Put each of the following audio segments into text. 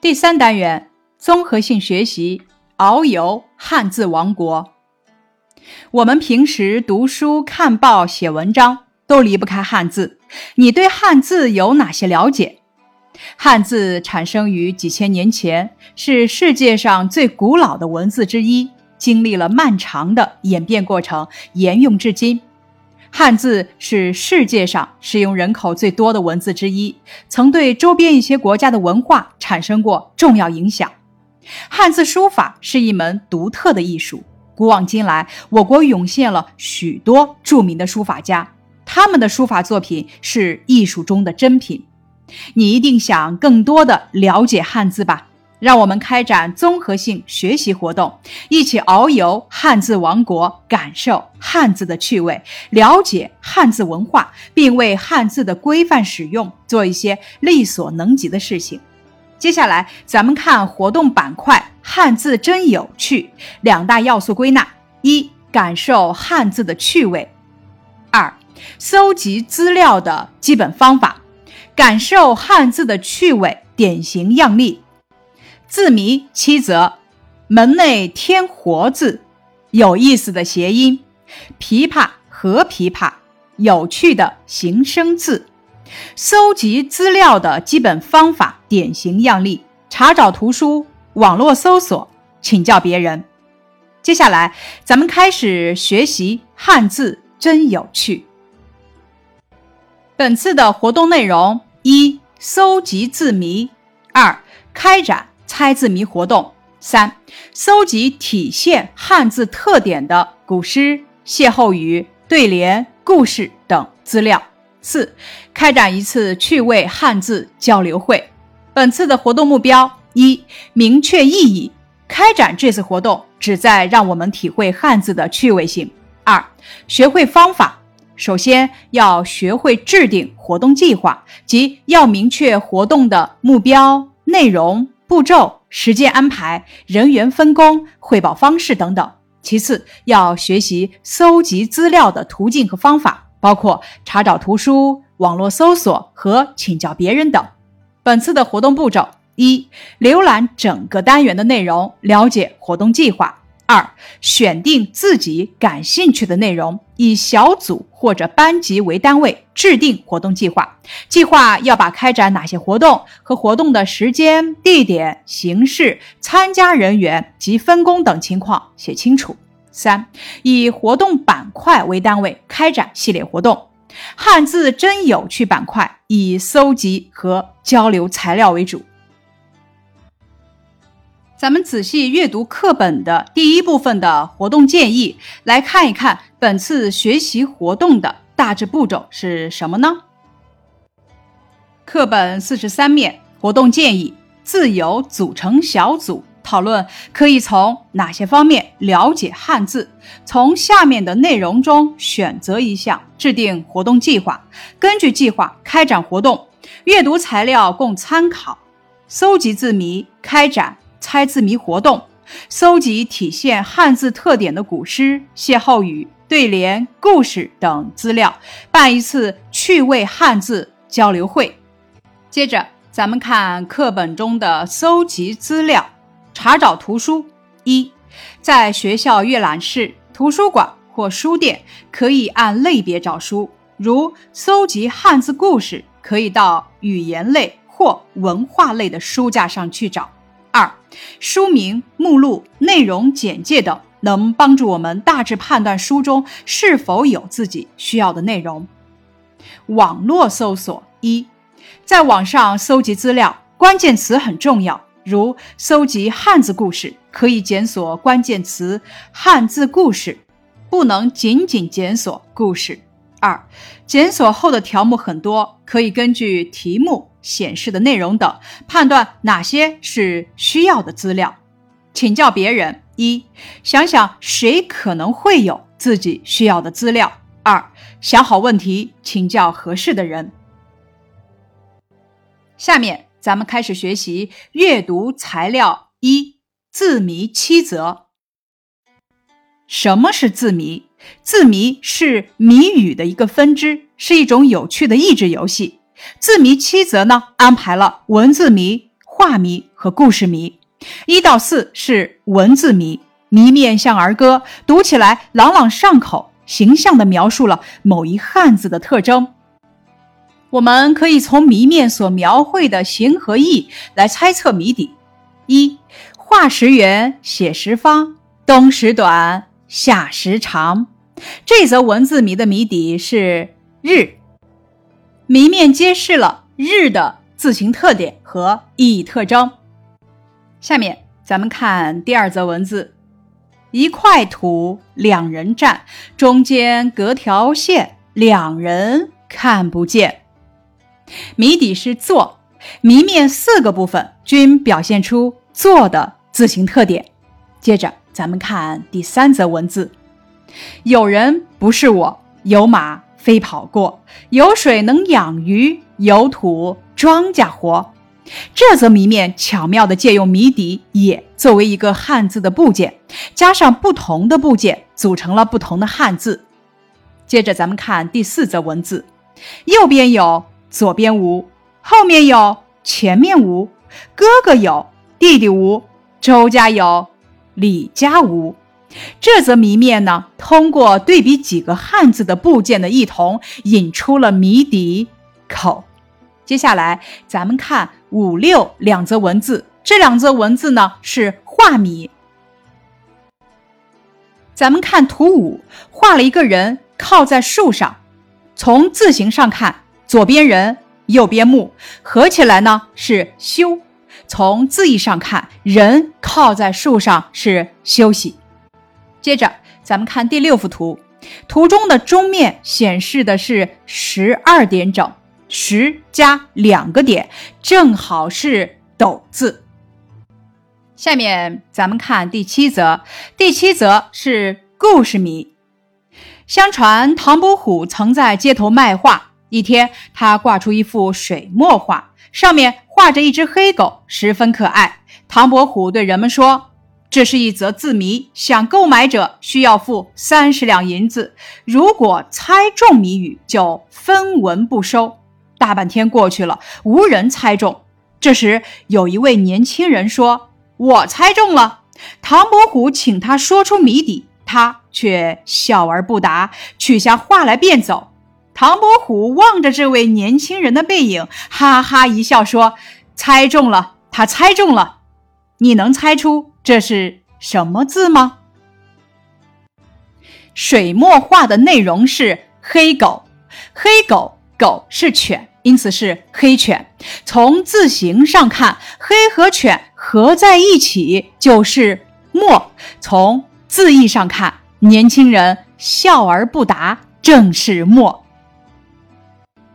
第三单元综合性学习遨游汉字王国。我们平时读书、看报、写文章都离不开汉字。你对汉字有哪些了解？汉字产生于几千年前，是世界上最古老的文字之一，经历了漫长的演变过程，沿用至今。汉字是世界上使用人口最多的文字之一，曾对周边一些国家的文化产生过重要影响。汉字书法是一门独特的艺术，古往今来，我国涌现了许多著名的书法家，他们的书法作品是艺术中的珍品。你一定想更多的了解汉字吧？让我们开展综合性学习活动，一起遨游汉字王国，感受汉字的趣味，了解汉字文化，并为汉字的规范使用做一些力所能及的事情。接下来，咱们看活动板块“汉字真有趣”两大要素归纳：一、感受汉字的趣味；二、搜集资料的基本方法。感受汉字的趣味，典型样例。字谜七则，门内添活字，有意思的谐音；琵琶和琵琶，有趣的形声字。搜集资料的基本方法，典型样例：查找图书、网络搜索、请教别人。接下来，咱们开始学习汉字，真有趣。本次的活动内容：一、搜集字谜；二、开展。猜字谜活动三：搜集体现汉字特点的古诗、歇后语、对联、故事等资料。四：开展一次趣味汉字交流会。本次的活动目标：一、明确意义。开展这次活动旨在让我们体会汉字的趣味性。二、学会方法。首先要学会制定活动计划，即要明确活动的目标、内容。步骤、时间安排、人员分工、汇报方式等等。其次，要学习搜集资料的途径和方法，包括查找图书、网络搜索和请教别人等。本次的活动步骤：一、浏览整个单元的内容，了解活动计划。二、选定自己感兴趣的内容，以小组或者班级为单位制定活动计划。计划要把开展哪些活动和活动的时间、地点、形式、参加人员及分工等情况写清楚。三、以活动板块为单位开展系列活动。汉字真有趣板块以搜集和交流材料为主。咱们仔细阅读课本的第一部分的活动建议，来看一看本次学习活动的大致步骤是什么呢？课本四十三面，活动建议：自由组成小组讨论，可以从哪些方面了解汉字？从下面的内容中选择一项，制定活动计划，根据计划开展活动。阅读材料供参考，搜集字谜，开展。猜字谜活动，搜集体现汉字特点的古诗、歇后语、对联、故事等资料，办一次趣味汉字交流会。接着，咱们看课本中的搜集资料、查找图书。一，在学校阅览室、图书馆或书店，可以按类别找书，如搜集汉字故事，可以到语言类或文化类的书架上去找。二、书名、目录、内容简介等能帮助我们大致判断书中是否有自己需要的内容。网络搜索一，在网上搜集资料，关键词很重要。如搜集汉字故事，可以检索关键词“汉字故事”，不能仅仅检索故事。二、检索后的条目很多，可以根据题目。显示的内容等，判断哪些是需要的资料。请教别人：一、想想谁可能会有自己需要的资料；二、想好问题，请教合适的人。下面咱们开始学习阅读材料一：字谜七则。什么是字谜？字谜是谜语的一个分支，是一种有趣的益智游戏。字谜七则呢，安排了文字谜、画谜和故事谜。一到四是文字谜，谜面像儿歌，读起来朗朗上口，形象地描述了某一汉字的特征。我们可以从谜面所描绘的形和意来猜测谜底。一画时圆，写时方，冬时短，夏时长。这则文字谜的谜底是日。谜面揭示了日的字形特点和意义特征。下面咱们看第二则文字：一块土，两人站，中间隔条线，两人看不见。谜底是“坐”，谜面四个部分均表现出“坐”的字形特点。接着，咱们看第三则文字：“有人不是我，有马飞跑过，有水能养鱼，有土庄稼活。”这则谜面巧妙地借用谜底“也”作为一个汉字的部件，加上不同的部件，组成了不同的汉字。接着，咱们看第四则文字：“右边有。”左边无，后面有，前面无，哥哥有，弟弟无，周家有，李家无。这则谜面呢，通过对比几个汉字的部件的异同，引出了谜底口。接下来，咱们看五六两则文字，这两则文字呢是画谜。咱们看图五，画了一个人靠在树上，从字形上看。左边人，右边木，合起来呢是休。从字义上看，人靠在树上是休息。接着，咱们看第六幅图，图中的中面显示的是十二点整，十加两个点，正好是斗字。下面咱们看第七则，第七则是故事谜。相传唐伯虎曾在街头卖画。一天，他挂出一幅水墨画，上面画着一只黑狗，十分可爱。唐伯虎对人们说：“这是一则字谜，想购买者需要付三十两银子，如果猜中谜语，就分文不收。”大半天过去了，无人猜中。这时，有一位年轻人说：“我猜中了。”唐伯虎请他说出谜底，他却笑而不答，取下画来便走。唐伯虎望着这位年轻人的背影，哈哈一笑，说：“猜中了，他猜中了。你能猜出这是什么字吗？”水墨画的内容是黑狗，黑狗狗是犬，因此是黑犬。从字形上看，黑和犬合在一起就是墨。从字义上看，年轻人笑而不答，正是墨。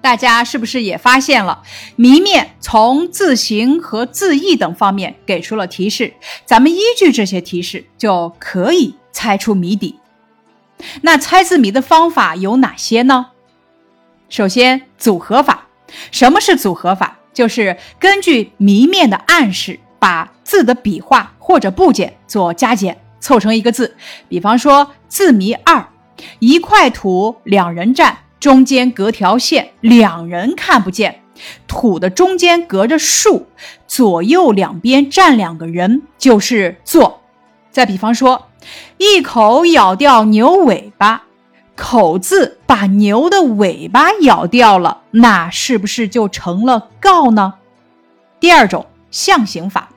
大家是不是也发现了谜面从字形和字义等方面给出了提示？咱们依据这些提示就可以猜出谜底。那猜字谜的方法有哪些呢？首先，组合法。什么是组合法？就是根据谜面的暗示，把字的笔画或者部件做加减，凑成一个字。比方说，字谜二：一块土，两人站。中间隔条线，两人看不见。土的中间隔着树，左右两边站两个人，就是坐。再比方说，一口咬掉牛尾巴，口字把牛的尾巴咬掉了，那是不是就成了告呢？第二种象形法，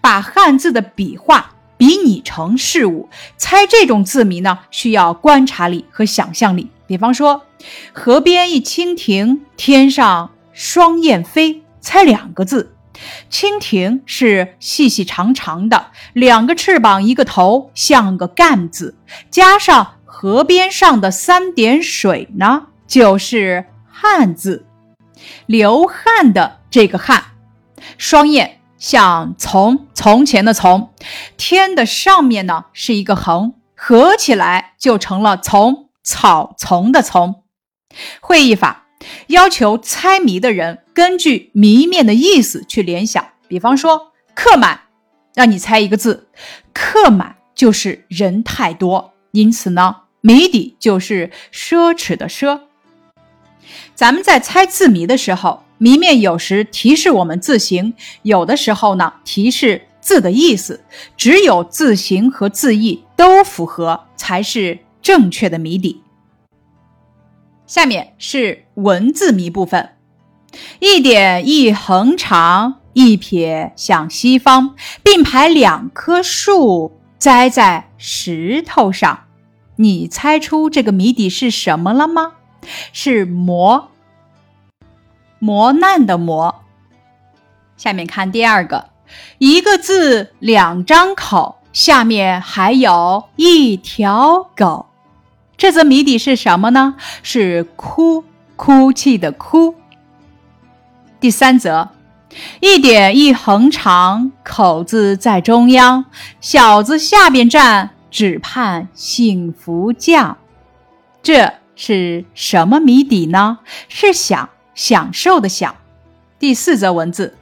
把汉字的笔画比拟成事物，猜这种字谜呢，需要观察力和想象力。比方说，河边一蜻蜓，天上双燕飞。猜两个字，蜻蜓是细细长长的，两个翅膀，一个头，像个干字。加上河边上的三点水呢，就是汉字，流汗的这个汗。双燕像从从前的从，天的上面呢是一个横，合起来就成了从。草丛的丛，会意法要求猜谜的人根据谜面的意思去联想。比方说，客满，让你猜一个字，客满就是人太多，因此呢，谜底就是奢侈的奢。咱们在猜字谜的时候，谜面有时提示我们字形，有的时候呢提示字的意思。只有字形和字义都符合，才是正确的谜底。下面是文字谜部分：一点一横长，一撇向西方，并排两棵树栽在石头上。你猜出这个谜底是什么了吗？是磨，磨难的磨。下面看第二个，一个字两张口，下面还有一条狗。这则谜底是什么呢？是哭，哭泣的哭。第三则，一点一横长，口字在中央，小字下边站，只盼幸福降。这是什么谜底呢？是享，享受的享。第四则文字，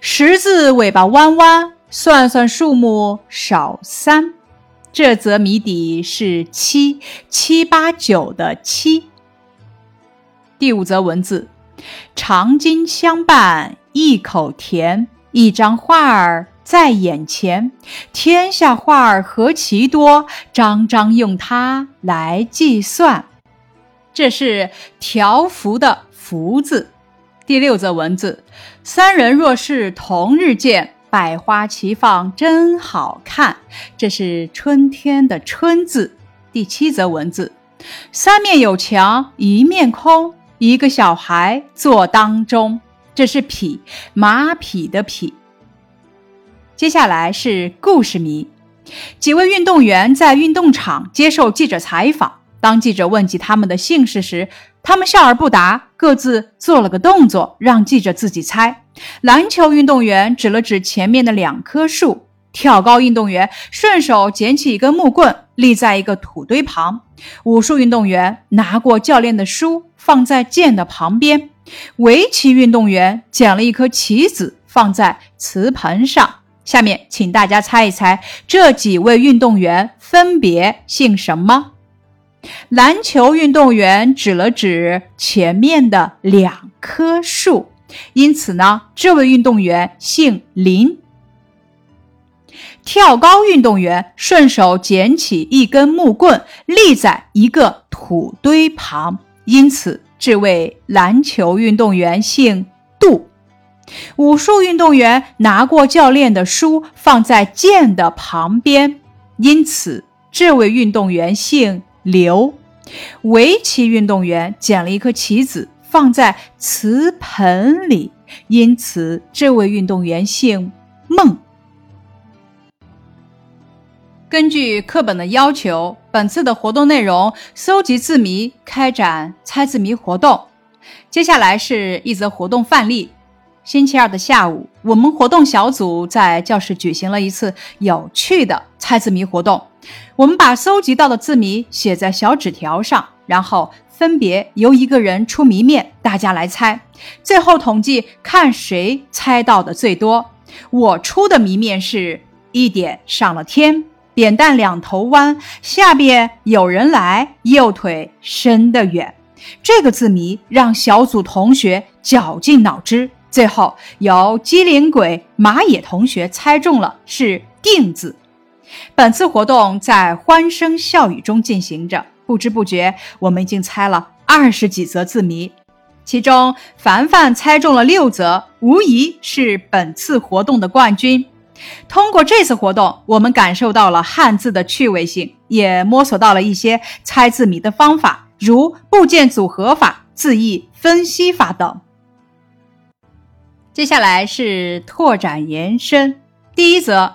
十字尾巴弯弯，算算数目少三。这则谜底是七七八九的七。第五则文字，长今相伴一口甜，一张画儿在眼前，天下画儿何其多，张张用它来计算。这是条幅的幅字。第六则文字，三人若是同日见。百花齐放真好看，这是春天的“春”字。第七则文字：三面有墙，一面空，一个小孩坐当中，这是匹马匹的“匹”。接下来是故事谜：几位运动员在运动场接受记者采访，当记者问及他们的姓氏时，他们笑而不答，各自做了个动作，让记者自己猜。篮球运动员指了指前面的两棵树，跳高运动员顺手捡起一根木棍，立在一个土堆旁。武术运动员拿过教练的书，放在剑的旁边。围棋运动员捡了一颗棋子，放在瓷盆上。下面，请大家猜一猜，这几位运动员分别姓什么？篮球运动员指了指前面的两棵树。因此呢，这位运动员姓林。跳高运动员顺手捡起一根木棍，立在一个土堆旁。因此，这位篮球运动员姓杜。武术运动员拿过教练的书，放在剑的旁边。因此，这位运动员姓刘。围棋运动员捡了一颗棋子。放在瓷盆里，因此这位运动员姓孟。根据课本的要求，本次的活动内容：搜集字谜，开展猜字谜活动。接下来是一则活动范例。星期二的下午，我们活动小组在教室举行了一次有趣的猜字谜活动。我们把搜集到的字谜写在小纸条上，然后。分别由一个人出谜面，大家来猜，最后统计看谁猜到的最多。我出的谜面是一点上了天，扁担两头弯，下边有人来，右腿伸得远。这个字谜让小组同学绞尽脑汁，最后由机灵鬼马野同学猜中了，是定字。本次活动在欢声笑语中进行着。不知不觉，我们已经猜了二十几则字谜，其中凡凡猜中了六则，无疑是本次活动的冠军。通过这次活动，我们感受到了汉字的趣味性，也摸索到了一些猜字谜的方法，如部件组合法、字义分析法等。接下来是拓展延伸，第一则：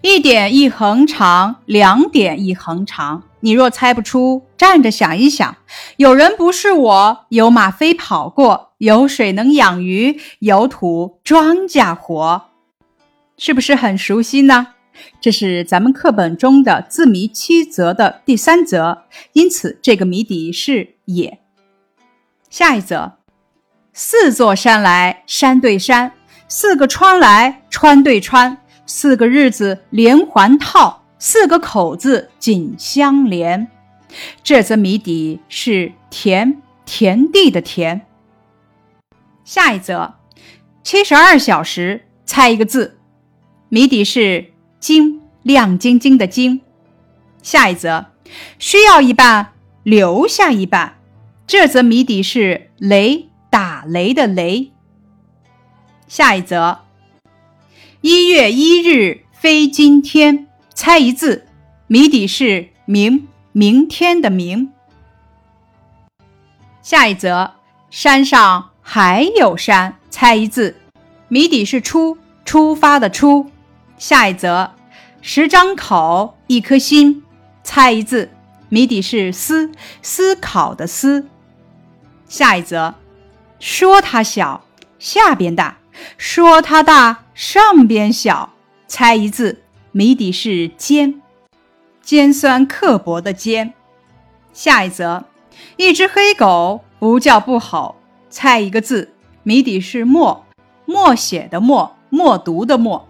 一点一横长，两点一横长。你若猜不出，站着想一想。有人不是我，有马飞跑过，有水能养鱼，有土庄稼活，是不是很熟悉呢？这是咱们课本中的字谜七则的第三则，因此这个谜底是也。下一则，四座山来山对山，四个川来川对川，四个日子连环套。四个口字紧相连，这则谜底是田田地的田。下一则，七十二小时猜一个字，谜底是“金”，亮晶晶的“金”。下一则，需要一半，留下一半，这则谜底是“雷”，打雷的“雷”。下一则，一月一日非今天，猜一字，谜底是“明”，明天的“明”。下一则，山上。还有山，猜一字，谜底是出，出发的出。下一则，十张口，一颗心，猜一字，谜底是思，思考的思。下一则，说它小，下边大；说它大，上边小，猜一字，谜底是尖，尖酸刻薄的尖。下一则，一只黑狗不叫不好。猜一个字，谜底是默，默写的默，默读的默。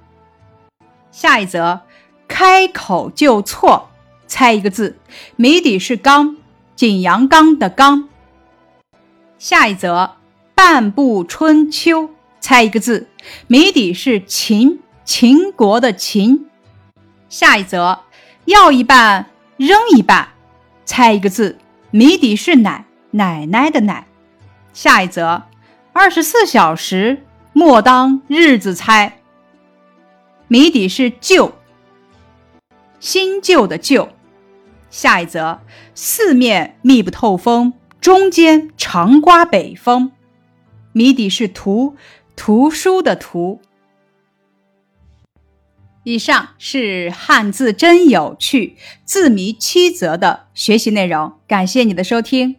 下一则，开口就错，猜一个字，谜底是刚，景阳冈的刚。下一则，半部春秋，猜一个字，谜底是秦，秦国的秦。下一则，要一半，扔一半，猜一个字，谜底是奶，奶奶的奶。下一则，二十四小时莫当日子猜。谜底是旧，新旧的旧。下一则，四面密不透风，中间常刮北风。谜底是图，图书的图。以上是汉字真有趣字谜七则的学习内容，感谢你的收听。